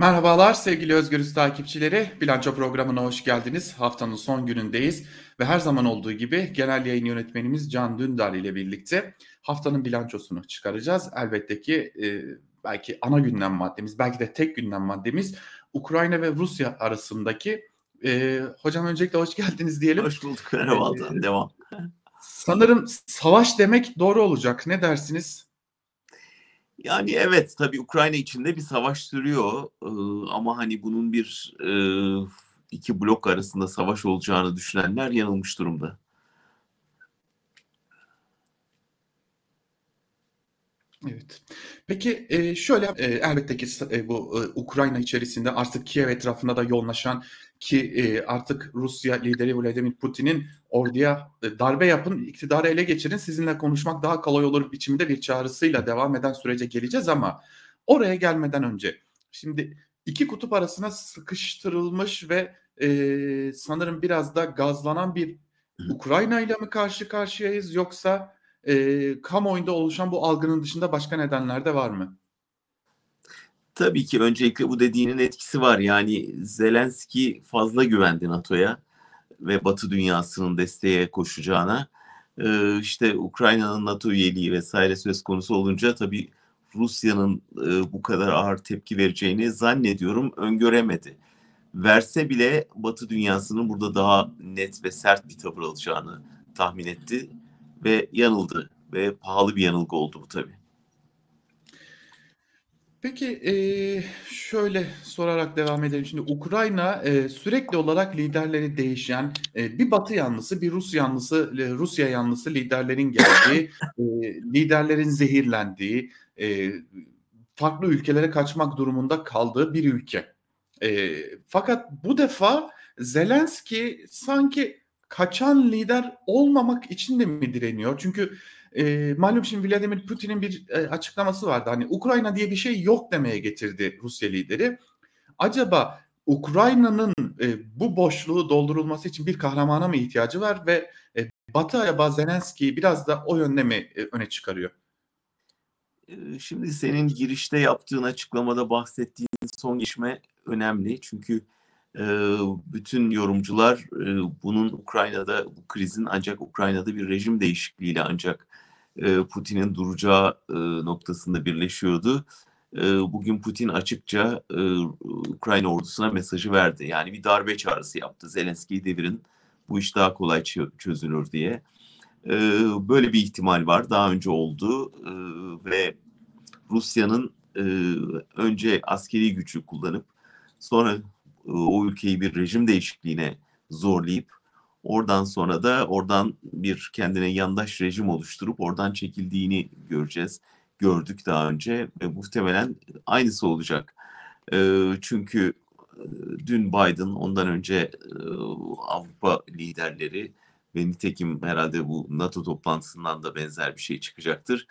Merhabalar sevgili Özgürüz takipçileri. Bilanço programına hoş geldiniz. Haftanın son günündeyiz ve her zaman olduğu gibi genel yayın yönetmenimiz Can Dündar ile birlikte haftanın bilançosunu çıkaracağız. Elbette ki e, belki ana gündem maddemiz, belki de tek gündem maddemiz Ukrayna ve Rusya arasındaki. E, hocam öncelikle hoş geldiniz diyelim. Hoş bulduk. Merhaba Altan. Devam. Sanırım savaş demek doğru olacak. Ne dersiniz? Yani evet tabii Ukrayna içinde bir savaş sürüyor ee, ama hani bunun bir e, iki blok arasında savaş olacağını düşünenler yanılmış durumda. Evet. Peki e, şöyle e, elbette ki e, bu e, Ukrayna içerisinde artık Kiev etrafında da yoğunlaşan ki e, artık Rusya lideri Vladimir Putin'in orduya e, darbe yapın, iktidarı ele geçirin, sizinle konuşmak daha kolay olur biçiminde bir çağrısıyla devam eden sürece geleceğiz ama oraya gelmeden önce şimdi iki kutup arasına sıkıştırılmış ve e, sanırım biraz da gazlanan bir Ukrayna ile mi karşı karşıyayız yoksa e, kamuoyunda oluşan bu algının dışında başka nedenler de var mı? Tabii ki öncelikle bu dediğinin etkisi var. Yani Zelenski fazla güvendi NATO'ya ve Batı dünyasının desteğe koşacağına. Ee, işte Ukrayna'nın NATO üyeliği vesaire söz konusu olunca tabii Rusya'nın e, bu kadar ağır tepki vereceğini zannediyorum öngöremedi. Verse bile Batı dünyasının burada daha net ve sert bir tavır alacağını tahmin etti ve yanıldı ve pahalı bir yanılgı oldu bu tabii. Peki şöyle sorarak devam edelim. Şimdi Ukrayna sürekli olarak liderleri değişen bir Batı yanlısı, bir Rus yanlısı, Rusya yanlısı liderlerin geldiği, liderlerin zehirlendiği, farklı ülkelere kaçmak durumunda kaldığı bir ülke. Fakat bu defa Zelenski sanki kaçan lider olmamak için de mi direniyor? Çünkü e, malum şimdi Vladimir Putin'in bir e, açıklaması vardı. Hani Ukrayna diye bir şey yok demeye getirdi Rusya lideri. Acaba Ukrayna'nın e, bu boşluğu doldurulması için bir kahramana mı ihtiyacı var ve e, Batı acaba Zelenski'yi biraz da o yönde mi e, öne çıkarıyor? Şimdi senin girişte yaptığın açıklamada bahsettiğin son gelişme önemli. Çünkü bütün yorumcular bunun Ukrayna'da bu krizin ancak Ukrayna'da bir rejim değişikliğiyle ancak Putin'in duracağı noktasında birleşiyordu. Bugün Putin açıkça Ukrayna ordusuna mesajı verdi. Yani bir darbe çağrısı yaptı. Zelenski'yi devirin bu iş daha kolay çözülür diye. Böyle bir ihtimal var. Daha önce oldu ve Rusya'nın önce askeri gücü kullanıp sonra o ülkeyi bir rejim değişikliğine zorlayıp oradan sonra da oradan bir kendine yandaş rejim oluşturup oradan çekildiğini göreceğiz. Gördük daha önce ve muhtemelen aynısı olacak. Çünkü dün Biden ondan önce Avrupa liderleri ve nitekim herhalde bu NATO toplantısından da benzer bir şey çıkacaktır.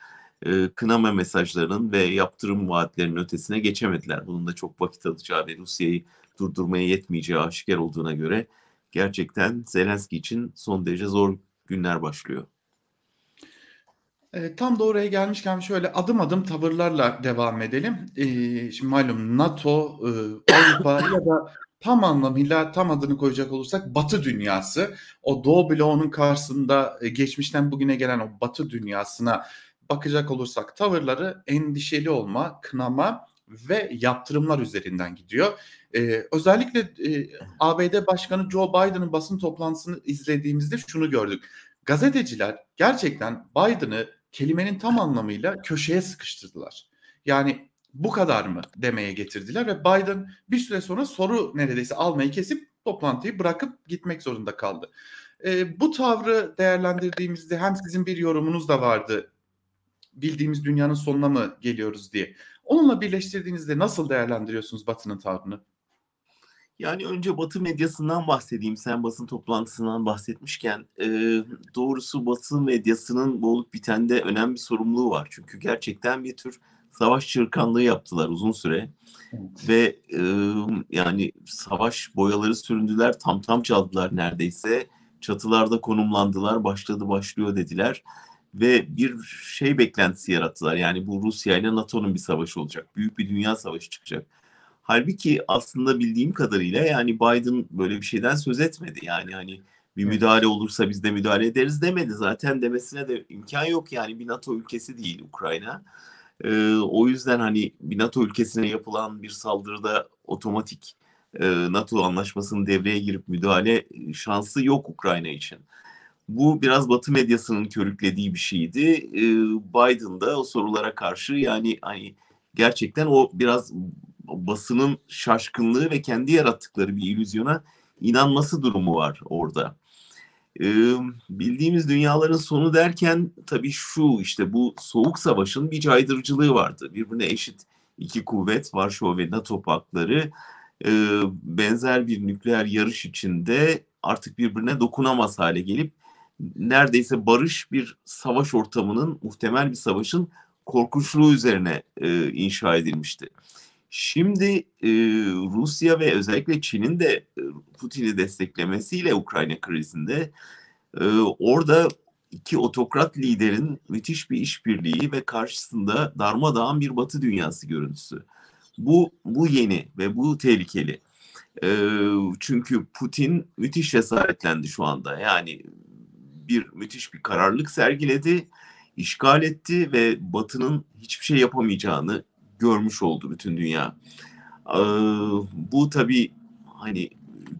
Kınama mesajlarının ve yaptırım vaatlerinin ötesine geçemediler. Bunun da çok vakit alacağı ve Rusya'yı durdurmaya yetmeyeceği aşikar olduğuna göre gerçekten Zelenski için son derece zor günler başlıyor. E, tam da oraya gelmişken şöyle adım adım tavırlarla devam edelim. E, şimdi malum NATO, e, Avrupa ya da tam anlamıyla tam adını koyacak olursak Batı dünyası o Doğu bloğunun karşısında e, geçmişten bugüne gelen o Batı dünyasına bakacak olursak tavırları endişeli olma, kınama ve yaptırımlar üzerinden gidiyor. Ee, özellikle e, ABD Başkanı Joe Biden'ın basın toplantısını izlediğimizde şunu gördük. Gazeteciler gerçekten Biden'ı kelimenin tam anlamıyla köşeye sıkıştırdılar. Yani bu kadar mı demeye getirdiler ve Biden bir süre sonra soru neredeyse almayı kesip toplantıyı bırakıp gitmek zorunda kaldı. E, bu tavrı değerlendirdiğimizde hem sizin bir yorumunuz da vardı bildiğimiz dünyanın sonuna mı geliyoruz diye. Onunla birleştirdiğinizde nasıl değerlendiriyorsunuz Batı'nın tavrını? Yani önce Batı medyasından bahsedeyim. Sen basın toplantısından bahsetmişken e, doğrusu Batı medyasının bu olup bitende önemli bir sorumluluğu var. Çünkü gerçekten bir tür savaş çırkanlığı yaptılar uzun süre. Evet. Ve e, yani savaş boyaları süründüler, tam tam çaldılar neredeyse. Çatılarda konumlandılar, başladı başlıyor dediler ve bir şey beklentisi yarattılar. Yani bu Rusya ile NATO'nun bir savaşı olacak. Büyük bir dünya savaşı çıkacak. Halbuki aslında bildiğim kadarıyla yani Biden böyle bir şeyden söz etmedi. Yani hani bir müdahale olursa biz de müdahale ederiz demedi. Zaten demesine de imkan yok yani bir NATO ülkesi değil Ukrayna. Ee, o yüzden hani bir NATO ülkesine yapılan bir saldırıda otomatik e, NATO anlaşmasının devreye girip müdahale şansı yok Ukrayna için. Bu biraz Batı medyasının körüklediği bir şeydi. Ee, Biden da o sorulara karşı yani hani gerçekten o biraz basının şaşkınlığı ve kendi yarattıkları bir illüzyona inanması durumu var orada. Ee, bildiğimiz dünyaların sonu derken tabii şu işte bu soğuk savaşın bir caydırıcılığı vardı. Birbirine eşit iki kuvvet Varşova ve NATO paktları e, benzer bir nükleer yarış içinde artık birbirine dokunamaz hale gelip neredeyse barış bir savaş ortamının muhtemel bir savaşın korkunçluğu üzerine e, inşa edilmişti. Şimdi e, Rusya ve özellikle Çin'in de e, Putin'i desteklemesiyle Ukrayna krizinde e, orada iki otokrat liderin müthiş bir işbirliği ve karşısında darmadağın bir Batı dünyası görüntüsü. Bu bu yeni ve bu tehlikeli. E, çünkü Putin müthiş cesaretlendi şu anda. Yani bir müthiş bir kararlılık sergiledi, işgal etti ve Batı'nın hiçbir şey yapamayacağını görmüş oldu bütün dünya. Ee, bu tabii hani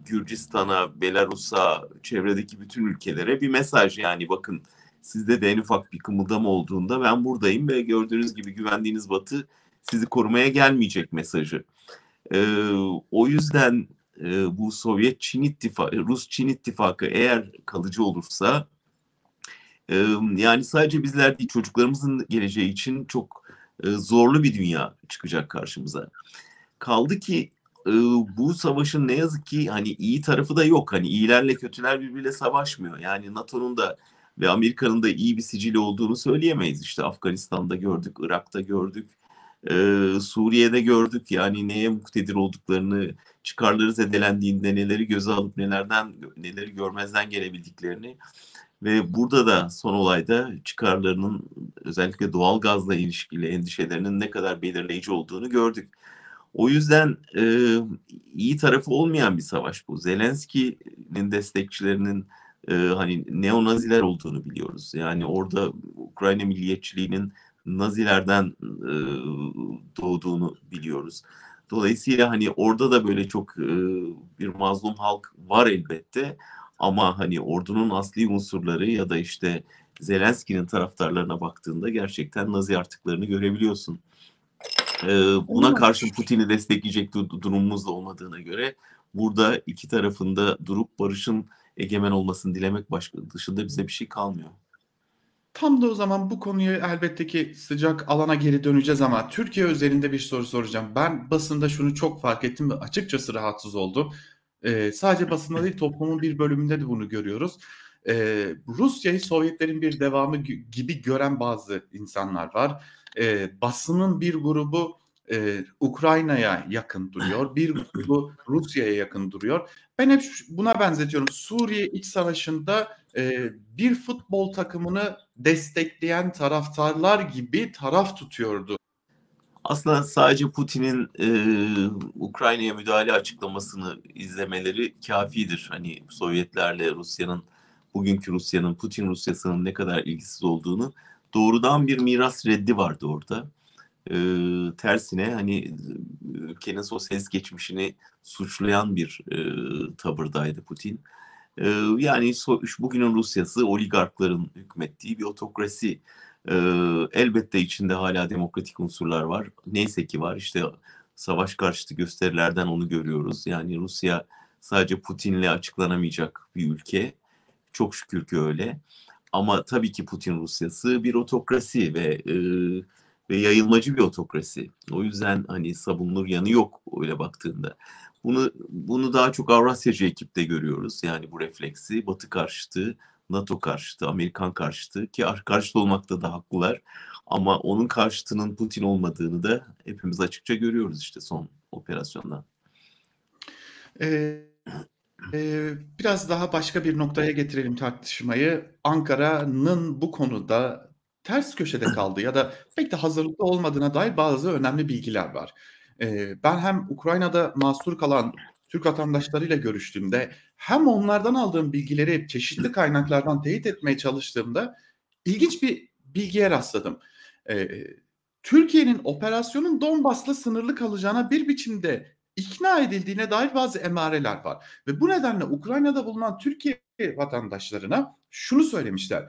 Gürcistan'a, Belarus'a, çevredeki bütün ülkelere bir mesaj yani bakın sizde de en ufak bir kımıldama olduğunda ben buradayım ve gördüğünüz gibi güvendiğiniz Batı sizi korumaya gelmeyecek mesajı. Ee, o yüzden e, bu Sovyet Çin ittifakı, Rus Çin ittifakı eğer kalıcı olursa yani sadece bizler değil çocuklarımızın geleceği için çok zorlu bir dünya çıkacak karşımıza. Kaldı ki bu savaşın ne yazık ki hani iyi tarafı da yok. Hani iyilerle kötüler birbiriyle savaşmıyor. Yani NATO'nun da ve Amerika'nın da iyi bir sicili olduğunu söyleyemeyiz. İşte Afganistan'da gördük, Irak'ta gördük, Suriye'de gördük. Yani neye muktedir olduklarını, çıkarları zedelendiğinde neleri göze alıp nelerden neleri görmezden gelebildiklerini ve burada da son olayda çıkarlarının özellikle doğal gazla ilişkili endişelerinin ne kadar belirleyici olduğunu gördük. O yüzden e, iyi tarafı olmayan bir savaş bu. Zelenski'nin destekçilerinin e, hani neonaziler olduğunu biliyoruz. Yani orada Ukrayna milliyetçiliğinin Nazilerden e, doğduğunu biliyoruz. Dolayısıyla hani orada da böyle çok e, bir mazlum halk var elbette. Ama hani ordunun asli unsurları ya da işte Zelenski'nin taraftarlarına baktığında gerçekten Nazi artıklarını görebiliyorsun. Ee, buna karşı Putin'i destekleyecek durumumuz da olmadığına göre burada iki tarafında durup barışın egemen olmasını dilemek başka dışında bize bir şey kalmıyor. Tam da o zaman bu konuyu elbette ki sıcak alana geri döneceğiz ama Türkiye özelinde bir soru soracağım. Ben basında şunu çok fark ettim ve açıkçası rahatsız oldum. Ee, sadece basında değil toplumun bir bölümünde de bunu görüyoruz. Ee, Rusya'yı Sovyetlerin bir devamı gibi gören bazı insanlar var. Ee, basının bir grubu e, Ukrayna'ya yakın duruyor, bir grubu Rusya'ya yakın duruyor. Ben hep buna benzetiyorum. Suriye iç savaşında e, bir futbol takımını destekleyen taraftarlar gibi taraf tutuyordu. Aslında sadece Putin'in e, Ukrayna'ya müdahale açıklamasını izlemeleri kafidir. Hani Sovyetlerle Rusya'nın, bugünkü Rusya'nın, Putin Rusya'sının ne kadar ilgisiz olduğunu doğrudan bir miras reddi vardı orada. E, tersine hani ülkenin sosyalist geçmişini suçlayan bir e, tavırdaydı Putin. E, yani so, bugünün Rusya'sı oligarkların hükmettiği bir otokrasi ee, elbette içinde hala demokratik unsurlar var. Neyse ki var. İşte savaş karşıtı gösterilerden onu görüyoruz. Yani Rusya sadece Putin'le açıklanamayacak bir ülke. Çok şükür ki öyle. Ama tabii ki Putin Rusyası bir otokrasi ve e, ve yayılmacı bir otokrasi. O yüzden hani savunulur yanı yok öyle baktığında. Bunu bunu daha çok Avrasyacı ekipte görüyoruz. Yani bu refleksi Batı karşıtı, NATO karşıtı, Amerikan karşıtı ki karşıtı olmakta da haklılar. Ama onun karşıtının Putin olmadığını da hepimiz açıkça görüyoruz işte son operasyondan. Ee, e, biraz daha başka bir noktaya getirelim tartışmayı. Ankara'nın bu konuda ters köşede kaldığı ya da pek de hazırlıklı olmadığına dair bazı önemli bilgiler var. Eee, ben hem Ukrayna'da mahsur kalan Türk vatandaşlarıyla görüştüğümde hem onlardan aldığım bilgileri çeşitli kaynaklardan teyit etmeye çalıştığımda ilginç bir bilgiye rastladım. Eee, Türkiye'nin operasyonun Donbas'la sınırlı kalacağına bir biçimde ikna edildiğine dair bazı emareler var ve bu nedenle Ukrayna'da bulunan Türkiye vatandaşlarına şunu söylemişler: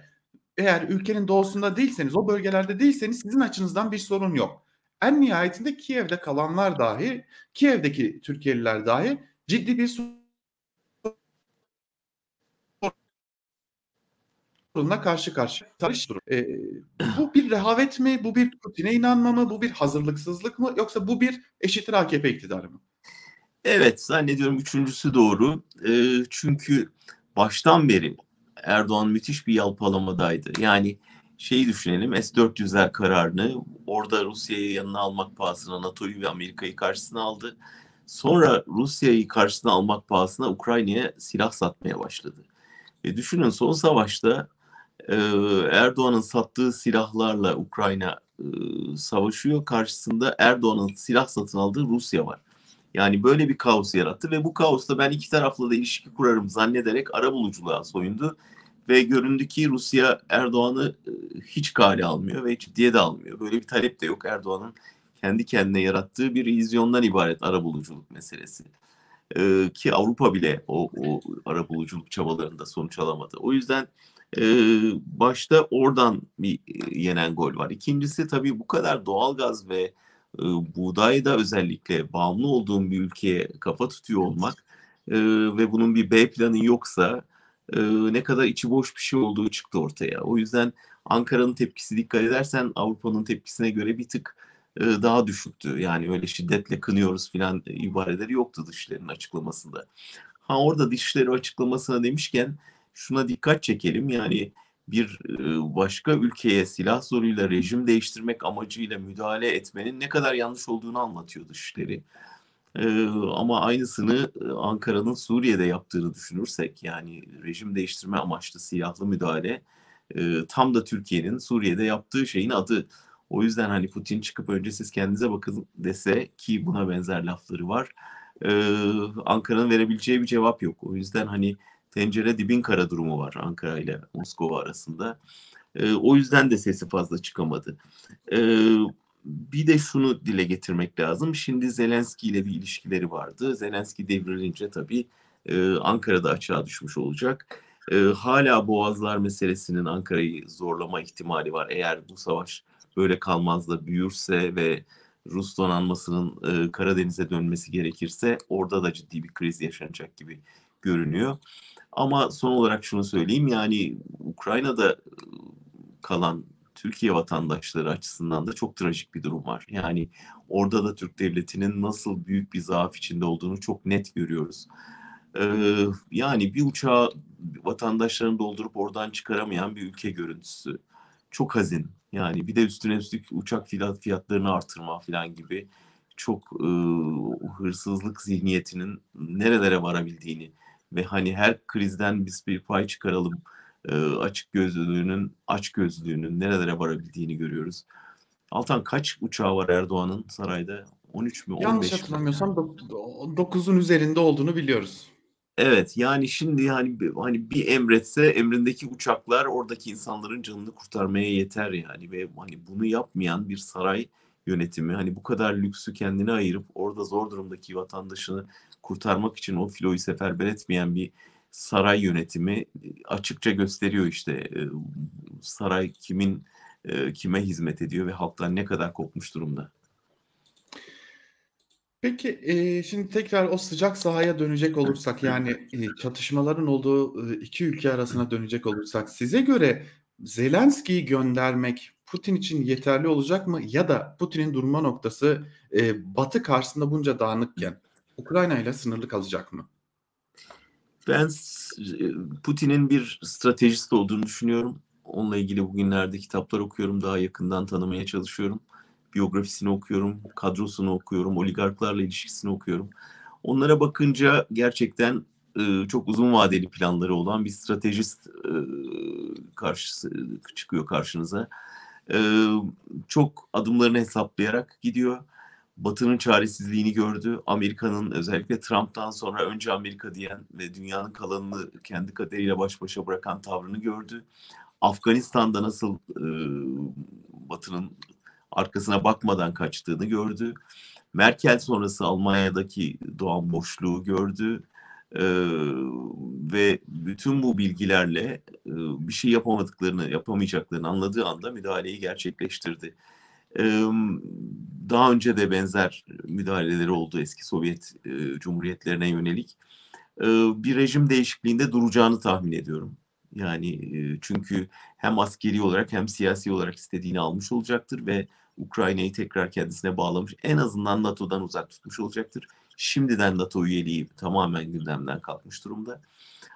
"Eğer ülkenin doğusunda değilseniz, o bölgelerde değilseniz sizin açınızdan bir sorun yok." En nihayetinde Kiev'de kalanlar dahi, Kiev'deki Türkiye'liler dahi ciddi bir sorunla karşı karşıya. Eee, bu bir rehavet mi? Bu bir Putin'e inanma mı? Bu bir hazırlıksızlık mı? Yoksa bu bir eşittir AKP iktidarı mı? Evet, zannediyorum 3'üncüsü doğru. Eee, çünkü baştan beri Erdoğan müthiş bir yalpalamadaydı. Yani şeyi düşünelim, S-400'ler kararını orada Rusya'yı yanına almak pahasına NATO'yu ve Amerika'yı karşısına aldı. Sonra Rusya'yı karşısına almak pahasına Ukrayna'ya silah satmaya başladı. E düşünün son savaşta e, Erdoğan'ın sattığı silahlarla Ukrayna e, savaşıyor. Karşısında Erdoğan'ın silah satın aldığı Rusya var. Yani böyle bir kaos yarattı ve bu kaosta ben iki tarafla da ilişki kurarım zannederek arabuluculuğa soyundu. Ve göründü ki Rusya Erdoğan'ı e, hiç kale almıyor ve ciddiye de almıyor. Böyle bir talep de yok. Erdoğan'ın kendi kendine yarattığı bir izyondan ibaret arabuluculuk meselesi. Ee, ki Avrupa bile o, o arabuluculuk çabalarında sonuç alamadı. O yüzden e, başta oradan bir e, yenen gol var. İkincisi tabii bu kadar doğalgaz ve e, buğdayda özellikle bağımlı olduğum bir ülkeye kafa tutuyor olmak e, ve bunun bir B planı yoksa e, ne kadar içi boş bir şey olduğu çıktı ortaya. O yüzden Ankara'nın tepkisi dikkat edersen Avrupa'nın tepkisine göre bir tık e, daha düşüktü. Yani öyle şiddetle kınıyoruz filan ibareleri yoktu Dışişleri'nin açıklamasında. Ha orada Dışişleri açıklamasına demişken şuna dikkat çekelim. Yani bir başka ülkeye silah zoruyla rejim değiştirmek amacıyla müdahale etmenin ne kadar yanlış olduğunu anlatıyor Dışişleri. Ee, ama aynısını Ankara'nın Suriye'de yaptığını düşünürsek yani rejim değiştirme amaçlı silahlı müdahale e, tam da Türkiye'nin Suriye'de yaptığı şeyin adı. O yüzden hani Putin çıkıp önce siz kendinize bakın dese ki buna benzer lafları var. Ee, Ankara'nın verebileceği bir cevap yok. O yüzden hani tencere dibin kara durumu var Ankara ile Moskova arasında. E, o yüzden de sesi fazla çıkamadı. E, bir de şunu dile getirmek lazım. Şimdi Zelenski ile bir ilişkileri vardı. Zelenski devrilince tabii e, Ankara'da açığa düşmüş olacak. E, hala Boğazlar meselesinin Ankara'yı zorlama ihtimali var. Eğer bu savaş böyle kalmaz da büyürse ve Rus donanmasının e, Karadeniz'e dönmesi gerekirse orada da ciddi bir kriz yaşanacak gibi görünüyor. Ama son olarak şunu söyleyeyim yani Ukrayna'da kalan Türkiye vatandaşları açısından da çok trajik bir durum var. Yani orada da Türk devletinin nasıl büyük bir zaaf içinde olduğunu çok net görüyoruz. Ee, yani bir uçağı vatandaşlarını doldurup oradan çıkaramayan bir ülke görüntüsü. Çok hazin. Yani bir de üstüne üstlük uçak fiyatlarını artırma falan gibi çok e, hırsızlık zihniyetinin nerelere varabildiğini ve hani her krizden biz bir pay çıkaralım açık gözlülüğünün aç gözlülüğünün nerelere varabildiğini görüyoruz. Altan kaç uçağı var Erdoğan'ın sarayda? 13 mü 15 Yanlış hatırlamıyorsam 9'un üzerinde olduğunu biliyoruz. Evet yani şimdi hani hani bir emretse emrindeki uçaklar oradaki insanların canını kurtarmaya yeter yani ve hani bunu yapmayan bir saray yönetimi hani bu kadar lüksü kendine ayırıp orada zor durumdaki vatandaşını kurtarmak için o filoyu seferber etmeyen bir saray yönetimi e, açıkça gösteriyor işte e, saray kimin e, kime hizmet ediyor ve halktan ne kadar kopmuş durumda. Peki, eee, şimdi tekrar o sıcak sahaya dönecek olursak, yani, eee, çatışmaların olduğu, ııı, iki ülke arasına dönecek olursak size göre Zelenski'yi göndermek Putin için yeterli olacak mı ya da Putin'in durma noktası, eee, Batı karşısında bunca dağınıkken Ukrayna ile sınırlı kalacak mı? Ben Putin'in bir stratejist olduğunu düşünüyorum. Onunla ilgili bugünlerde kitaplar okuyorum, daha yakından tanımaya çalışıyorum. Biyografisini okuyorum, kadrosunu okuyorum, oligarklarla ilişkisini okuyorum. Onlara bakınca gerçekten e, çok uzun vadeli planları olan bir stratejist e, karşısı çıkıyor karşınıza. E, çok adımlarını hesaplayarak gidiyor Batı'nın çaresizliğini gördü. Amerika'nın özellikle Trump'tan sonra önce Amerika diyen ve dünyanın kalanını kendi kaderiyle baş başa bırakan tavrını gördü. Afganistan'da nasıl e, Batı'nın arkasına bakmadan kaçtığını gördü. Merkel sonrası Almanya'daki doğan boşluğu gördü. Ee, ve bütün bu bilgilerle e, bir şey yapamadıklarını, yapamayacaklarını anladığı anda müdahaleyi gerçekleştirdi. Daha önce de benzer müdahaleleri oldu eski Sovyet Cumhuriyetlerine yönelik. Bir rejim değişikliğinde duracağını tahmin ediyorum. Yani çünkü hem askeri olarak hem siyasi olarak istediğini almış olacaktır ve Ukrayna'yı tekrar kendisine bağlamış. En azından NATO'dan uzak tutmuş olacaktır. Şimdiden NATO üyeliği tamamen gündemden kalkmış durumda.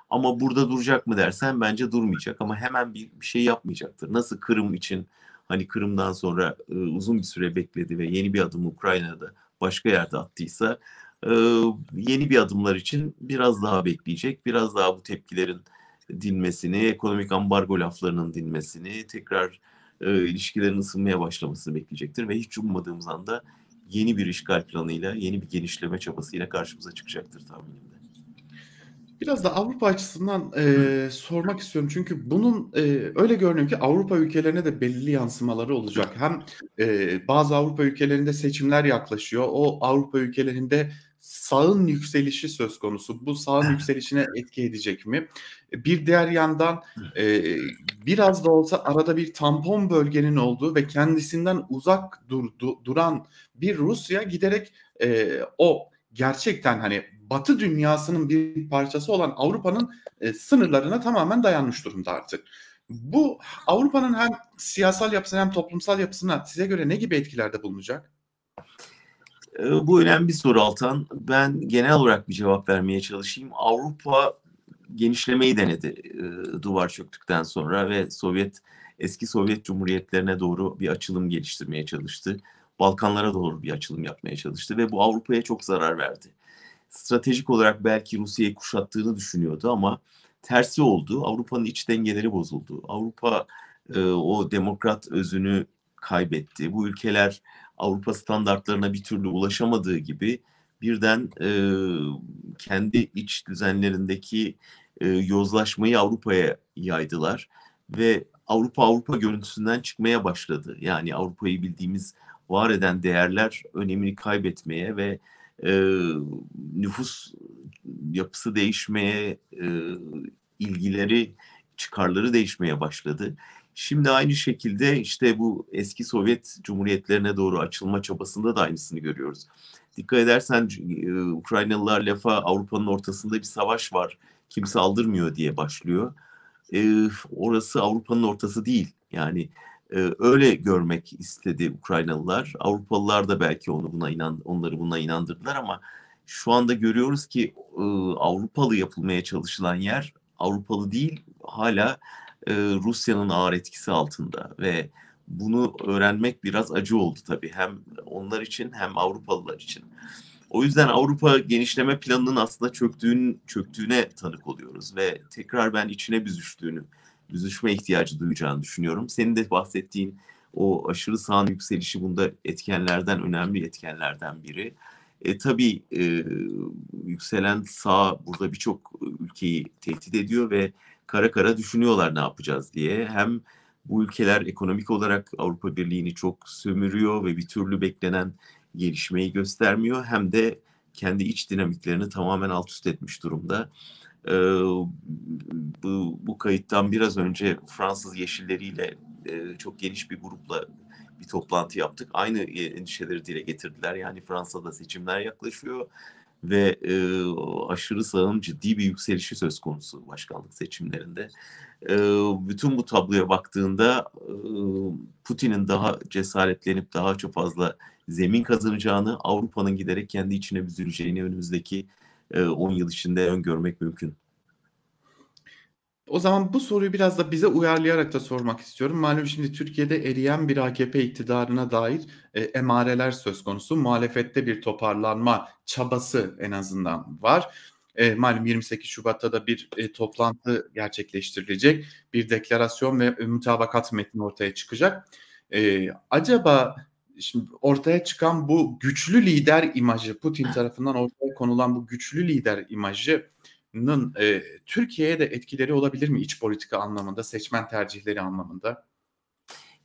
Ama burada duracak mı dersen bence durmayacak ama hemen bir, bir şey yapmayacaktır. Nasıl Kırım için hani Kırım'dan sonra e, uzun bir süre bekledi ve yeni bir adım Ukrayna'da başka yerde attıysa e, yeni bir adımlar için biraz daha bekleyecek. Biraz daha bu tepkilerin dinmesini, ekonomik ambargo laflarının dinmesini, tekrar e, ilişkilerin ısınmaya başlamasını bekleyecektir ve hiç ummadığımız anda yeni bir işgal planıyla, yeni bir genişleme çabasıyla karşımıza çıkacaktır tahminimde. Biraz da Avrupa açısından e, sormak istiyorum. Çünkü bunun e, öyle görünüyor ki Avrupa ülkelerine de belli yansımaları olacak. Hem e, bazı Avrupa ülkelerinde seçimler yaklaşıyor. O Avrupa ülkelerinde sağın yükselişi söz konusu. Bu sağın yükselişine etki edecek mi? Bir diğer yandan e, biraz da olsa arada bir tampon bölgenin olduğu ve kendisinden uzak durdu, duran bir Rusya giderek e, o gerçekten hani Batı dünyasının bir parçası olan Avrupa'nın e, sınırlarına tamamen dayanmış durumda artık. Bu Avrupa'nın hem siyasal yapısına hem toplumsal yapısına size göre ne gibi etkilerde bulunacak? Bu önemli bir soru Altan. Ben genel olarak bir cevap vermeye çalışayım. Avrupa genişlemeyi denedi e, duvar çöktükten sonra ve Sovyet eski Sovyet Cumhuriyetlerine doğru bir açılım geliştirmeye çalıştı. Balkanlara doğru bir açılım yapmaya çalıştı ve bu Avrupa'ya çok zarar verdi. Stratejik olarak belki Rusya'yı kuşattığını düşünüyordu ama tersi oldu. Avrupa'nın iç dengeleri bozuldu. Avrupa e, o demokrat özünü kaybetti. Bu ülkeler Avrupa standartlarına bir türlü ulaşamadığı gibi birden e, kendi iç düzenlerindeki e, yozlaşmayı Avrupa'ya yaydılar ve Avrupa Avrupa görüntüsünden çıkmaya başladı. Yani Avrupa'yı bildiğimiz var eden değerler önemini kaybetmeye ve e, nüfus yapısı değişmeye, e, ilgileri, çıkarları değişmeye başladı. Şimdi aynı şekilde işte bu eski Sovyet Cumhuriyetlerine doğru açılma çabasında da aynısını görüyoruz. Dikkat edersen Ukraynalılar lafa Avrupa'nın ortasında bir savaş var, kimse aldırmıyor diye başlıyor. E, orası Avrupa'nın ortası değil. Yani e, öyle görmek istedi Ukraynalılar. Avrupalılar da belki onu buna inan, onları buna inandırdılar ama şu anda görüyoruz ki e, Avrupalı yapılmaya çalışılan yer Avrupalı değil, hala e, Rusya'nın ağır etkisi altında ve bunu öğrenmek biraz acı oldu tabii hem onlar için hem Avrupalılar için. O yüzden Avrupa genişleme planının aslında çöktüğün, çöktüğüne tanık oluyoruz ve tekrar ben içine büzüştüğünü, büzüşme ihtiyacı duyacağını düşünüyorum. Senin de bahsettiğin o aşırı sağın yükselişi bunda etkenlerden, önemli etkenlerden biri. E, tabii e, yükselen sağ burada birçok ülkeyi tehdit ediyor ve kara kara düşünüyorlar ne yapacağız diye. Hem bu ülkeler ekonomik olarak Avrupa Birliği'ni çok sömürüyor ve bir türlü beklenen gelişmeyi göstermiyor. Hem de kendi iç dinamiklerini tamamen alt üst etmiş durumda. Ee, bu, bu kayıttan biraz önce Fransız Yeşilleriyle e, çok geniş bir grupla bir toplantı yaptık. Aynı endişeleri dile getirdiler. Yani Fransa'da seçimler yaklaşıyor ve e, aşırı sağın ciddi bir yükselişi söz konusu başkanlık seçimlerinde. E, bütün bu tabloya baktığında e, Putin'in daha cesaretlenip daha çok fazla zemin kazanacağını, Avrupa'nın giderek kendi içine büzüleceğini önümüzdeki e, 10 yıl içinde öngörmek mümkün. O zaman bu soruyu biraz da bize uyarlayarak da sormak istiyorum. Malum şimdi Türkiye'de eriyen bir AKP iktidarına dair e, emareler söz konusu. Muhalefette bir toparlanma çabası en azından var. E, malum 28 Şubat'ta da bir e, toplantı gerçekleştirilecek. Bir deklarasyon ve mütabakat metni ortaya çıkacak. E, acaba şimdi ortaya çıkan bu güçlü lider imajı, Putin tarafından ortaya konulan bu güçlü lider imajının e, Türkiye'ye de etkileri olabilir mi iç politika anlamında, seçmen tercihleri anlamında?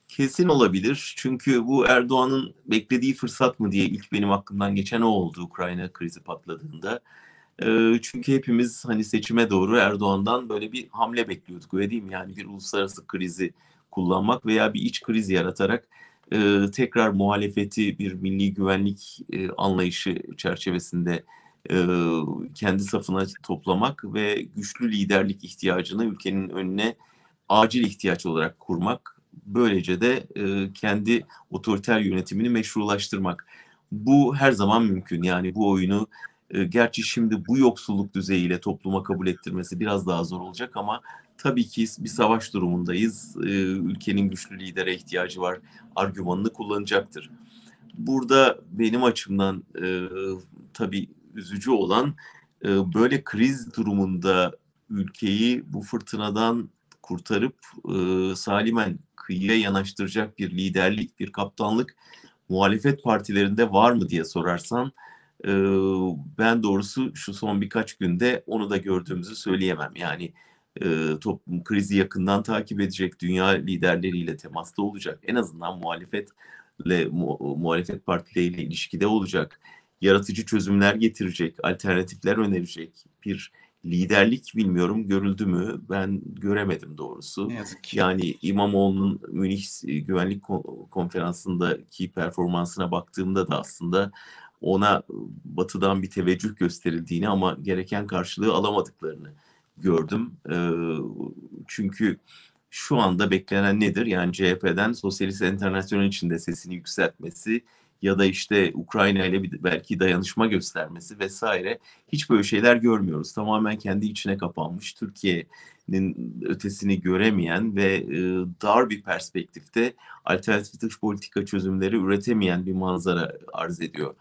Kesin olabilir. Çünkü bu Erdoğan'ın beklediği fırsat mı diye ilk benim aklımdan geçen o oldu Ukrayna krizi patladığında. E, çünkü hepimiz hani seçime doğru Erdoğan'dan böyle bir hamle bekliyorduk öyle değil mi? Yani bir uluslararası krizi kullanmak veya bir iç kriz yaratarak e, tekrar muhalefeti bir milli güvenlik e, anlayışı çerçevesinde e, kendi safına toplamak ve güçlü liderlik ihtiyacını ülkenin önüne acil ihtiyaç olarak kurmak. Böylece de e, kendi otoriter yönetimini meşrulaştırmak. Bu her zaman mümkün. Yani bu oyunu e, gerçi şimdi bu yoksulluk düzeyiyle topluma kabul ettirmesi biraz daha zor olacak ama tabii ki bir savaş durumundayız. E, ülkenin güçlü lidere ihtiyacı var. Argümanını kullanacaktır. Burada benim açımdan e, tabii üzücü olan e, böyle kriz durumunda ülkeyi bu fırtınadan kurtarıp e, salimen kıyıya yanaştıracak bir liderlik, bir kaptanlık muhalefet partilerinde var mı diye sorarsan e, ben doğrusu şu son birkaç günde onu da gördüğümüzü söyleyemem. Yani e, toplum krizi yakından takip edecek, dünya liderleriyle temasta olacak. En azından muhalefetle mu, muhalefet partileriyle ilişkide olacak. Yaratıcı çözümler getirecek, alternatifler önerecek bir liderlik bilmiyorum görüldü mü ben göremedim doğrusu. Ne yazık ki. Yani İmamoğlu'nun Münih Güvenlik Konferansı'ndaki performansına baktığımda da aslında ona batıdan bir teveccüh gösterildiğini ama gereken karşılığı alamadıklarını gördüm. Çünkü şu anda beklenen nedir? Yani CHP'den Sosyalist Enternasyonel içinde sesini yükseltmesi ya da işte Ukrayna ile belki dayanışma göstermesi vesaire hiç böyle şeyler görmüyoruz. Tamamen kendi içine kapanmış, Türkiye'nin ötesini göremeyen ve dar bir perspektifte alternatif dış politika çözümleri üretemeyen bir manzara arz ediyor.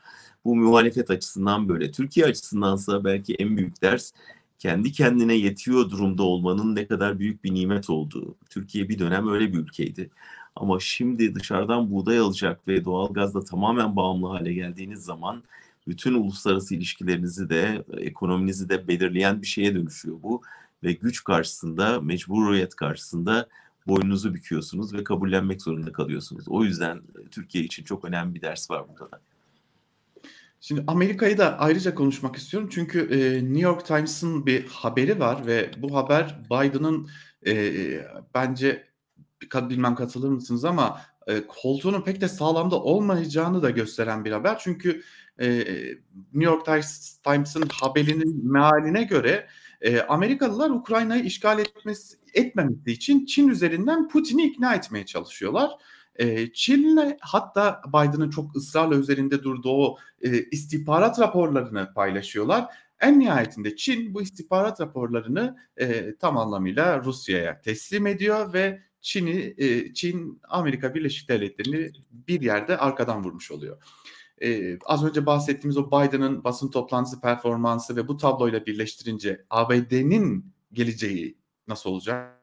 Bu muhalefet açısından böyle. Türkiye açısındansa belki en büyük ders kendi kendine yetiyor durumda olmanın ne kadar büyük bir nimet olduğu. Türkiye bir dönem öyle bir ülkeydi. Ama şimdi dışarıdan buğday alacak ve doğalgazla tamamen bağımlı hale geldiğiniz zaman bütün uluslararası ilişkilerinizi de ekonominizi de belirleyen bir şeye dönüşüyor bu ve güç karşısında, mecburiyet karşısında boynunuzu büküyorsunuz ve kabullenmek zorunda kalıyorsunuz. O yüzden Türkiye için çok önemli bir ders var burada da. Şimdi Amerika'yı da ayrıca konuşmak istiyorum. Çünkü e, New York Times'ın bir haberi var ve bu haber Biden'ın e, bence bilmem katılır mısınız ama e, koltuğunun pek de sağlamda olmayacağını da gösteren bir haber. Çünkü e, New York Times'ın haberinin mealine göre e, Amerikalılar Ukrayna'yı işgal etmesi, etmemesi için Çin üzerinden Putin'i ikna etmeye çalışıyorlar. E, Çin'le hatta Biden'ın çok ısrarla üzerinde durduğu e, istihbarat raporlarını paylaşıyorlar. En nihayetinde Çin bu istihbarat raporlarını e, tam anlamıyla Rusya'ya teslim ediyor ve Çin'i e, Çin Amerika Birleşik Devletleri'ni bir yerde arkadan vurmuş oluyor. Ee, az önce bahsettiğimiz o Biden'ın basın toplantısı performansı ve bu tabloyla birleştirince ABD'nin geleceği nasıl olacak?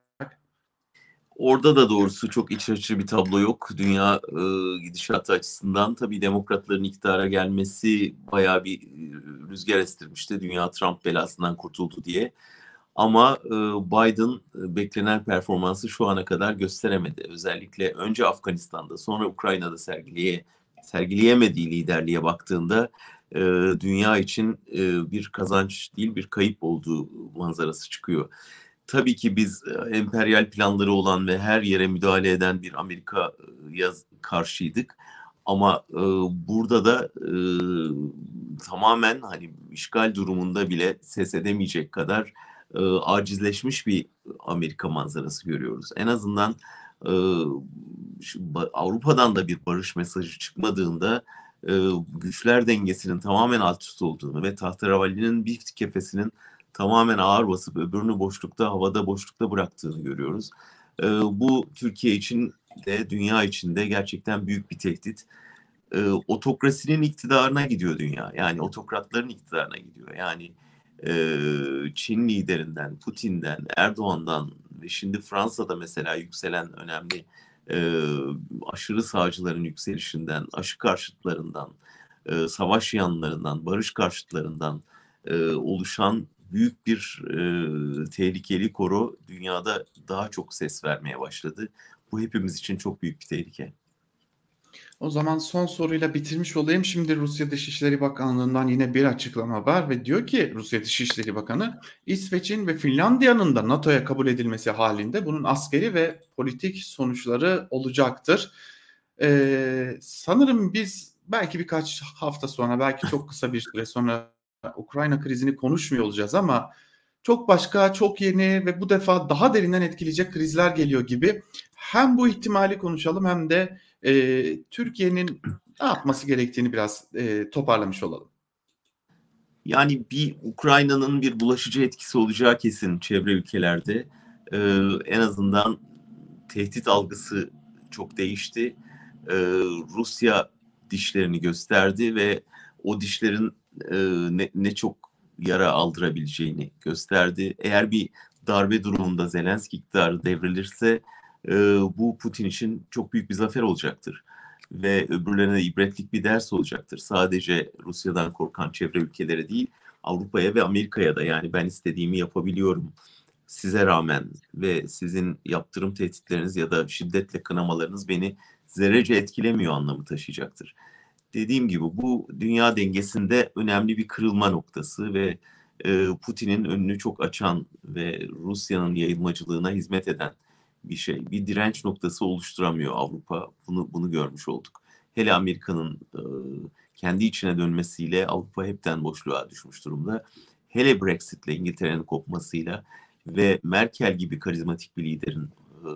Orada da doğrusu çok iç açıcı bir tablo yok. Dünya e, gidişatı açısından tabii demokratların iktidara gelmesi bayağı bir rüzgar estirmişti. Dünya Trump belasından kurtuldu diye. Ama e, Biden e, beklenen performansı şu ana kadar gösteremedi. Özellikle önce Afganistan'da sonra Ukrayna'da sergileye sergileyemediği liderliğe baktığında e, dünya için e, bir kazanç değil bir kayıp olduğu manzarası çıkıyor. Tabii ki biz e, emperyal planları olan ve her yere müdahale eden bir Amerika e, karşıydık. Ama e, burada da e, tamamen hani işgal durumunda bile ses edemeyecek kadar e, acizleşmiş bir Amerika manzarası görüyoruz. En azından e, Avrupa'dan da bir barış mesajı çıkmadığında e, güçler dengesinin tamamen alt üst olduğunu ve tahterevalinin bir kefesinin tamamen ağır basıp öbürünü boşlukta, havada boşlukta bıraktığını görüyoruz. E, bu Türkiye için de dünya için de gerçekten büyük bir tehdit. E, otokrasinin iktidarına gidiyor dünya. Yani otokratların iktidarına gidiyor. Yani e, Çin liderinden, Putin'den, Erdoğan'dan ve şimdi Fransa'da mesela yükselen önemli e, aşırı sağcıların yükselişinden, aşı karşıtlarından, e, savaş yanlarından, barış karşıtlarından e, oluşan büyük bir e, tehlikeli koro dünyada daha çok ses vermeye başladı. Bu hepimiz için çok büyük bir tehlike. O zaman son soruyla bitirmiş olayım. Şimdi Rusya Dışişleri Bakanlığı'ndan yine bir açıklama var ve diyor ki Rusya Dışişleri Bakanı İsveç'in ve Finlandiya'nın da NATO'ya kabul edilmesi halinde bunun askeri ve politik sonuçları olacaktır. Ee, sanırım biz belki birkaç hafta sonra belki çok kısa bir süre sonra Ukrayna krizini konuşmuyor olacağız ama çok başka, çok yeni ve bu defa daha derinden etkileyecek krizler geliyor gibi. Hem bu ihtimali konuşalım hem de e, Türkiye'nin ne yapması gerektiğini biraz e, toparlamış olalım. Yani bir Ukrayna'nın bir bulaşıcı etkisi olacağı kesin çevre ülkelerde. Ee, en azından tehdit algısı çok değişti. Ee, Rusya dişlerini gösterdi ve o dişlerin e, ne, ne çok yara aldırabileceğini gösterdi. Eğer bir darbe durumunda Zelenski iktidarı devrilirse e, bu Putin için çok büyük bir zafer olacaktır. Ve öbürlerine ibretlik bir ders olacaktır. Sadece Rusya'dan korkan çevre ülkelere değil, Avrupa'ya ve Amerika'ya da yani ben istediğimi yapabiliyorum size rağmen ve sizin yaptırım tehditleriniz ya da şiddetle kınamalarınız beni zerrece etkilemiyor anlamı taşıyacaktır. Dediğim gibi bu dünya dengesinde önemli bir kırılma noktası ve e, Putin'in önünü çok açan ve Rusya'nın yayılmacılığına hizmet eden bir şey. Bir direnç noktası oluşturamıyor Avrupa. Bunu bunu görmüş olduk. Hele Amerika'nın e, kendi içine dönmesiyle Avrupa hepten boşluğa düşmüş durumda. Hele Brexit'le İngiltere'nin kopmasıyla ve Merkel gibi karizmatik bir liderin e,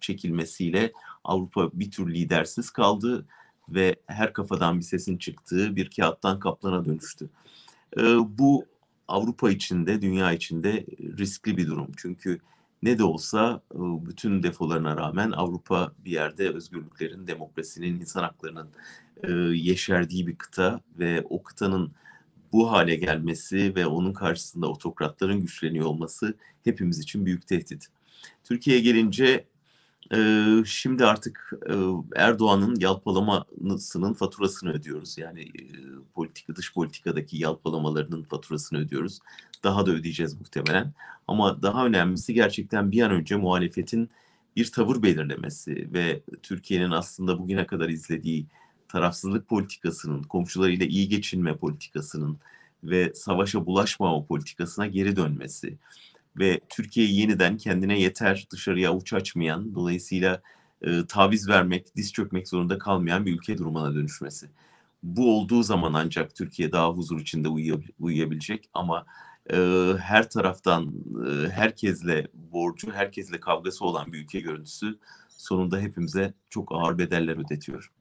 çekilmesiyle Avrupa bir tür lidersiz kaldı ve her kafadan bir sesin çıktığı bir kağıttan kaplana dönüştü. E, bu Avrupa içinde, dünya içinde riskli bir durum. Çünkü ne de olsa e, bütün defolarına rağmen Avrupa bir yerde özgürlüklerin, demokrasinin, insan haklarının e, yeşerdiği bir kıta ve o kıtanın bu hale gelmesi ve onun karşısında otokratların güçleniyor olması hepimiz için büyük tehdit. Türkiye'ye gelince e, şimdi artık Erdoğan'ın yalpalamasının faturasını ödüyoruz. Yani politika dış politikadaki yalpalamalarının faturasını ödüyoruz. Daha da ödeyeceğiz muhtemelen. Ama daha önemlisi gerçekten bir an önce muhalefetin bir tavır belirlemesi ve Türkiye'nin aslında bugüne kadar izlediği tarafsızlık politikasının, komşularıyla iyi geçinme politikasının ve savaşa bulaşmama politikasına geri dönmesi ve Türkiye'yi yeniden kendine yeter dışarıya avuç açmayan, dolayısıyla e, taviz vermek, diz çökmek zorunda kalmayan bir ülke durumuna dönüşmesi. Bu olduğu zaman ancak Türkiye daha huzur içinde uyuyabilecek ama e, her taraftan e, herkesle borcu, herkesle kavgası olan bir ülke görüntüsü sonunda hepimize çok ağır bedeller ödetiyor.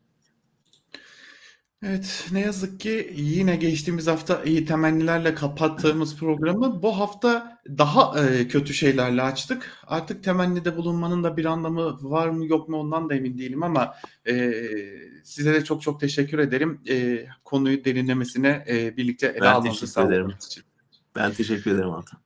Evet, ne yazık ki yine geçtiğimiz hafta iyi temennilerle kapattığımız programı bu hafta daha e, kötü şeylerle açtık. Artık temennide bulunmanın da bir anlamı var mı yok mu ondan da emin değilim ama e, size de çok çok teşekkür ederim. E, konuyu derinlemesine e, birlikte ele Ben ederim. sağladığınız için. Ben teşekkür ederim Altan.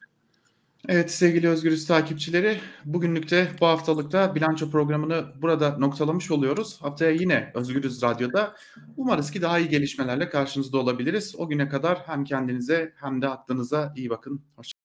Evet sevgili Özgürüz takipçileri bugünlükte bu haftalıkta bilanço programını burada noktalamış oluyoruz. Haftaya yine Özgürüz Radyo'da umarız ki daha iyi gelişmelerle karşınızda olabiliriz. O güne kadar hem kendinize hem de aklınıza iyi bakın. Hoşçakalın.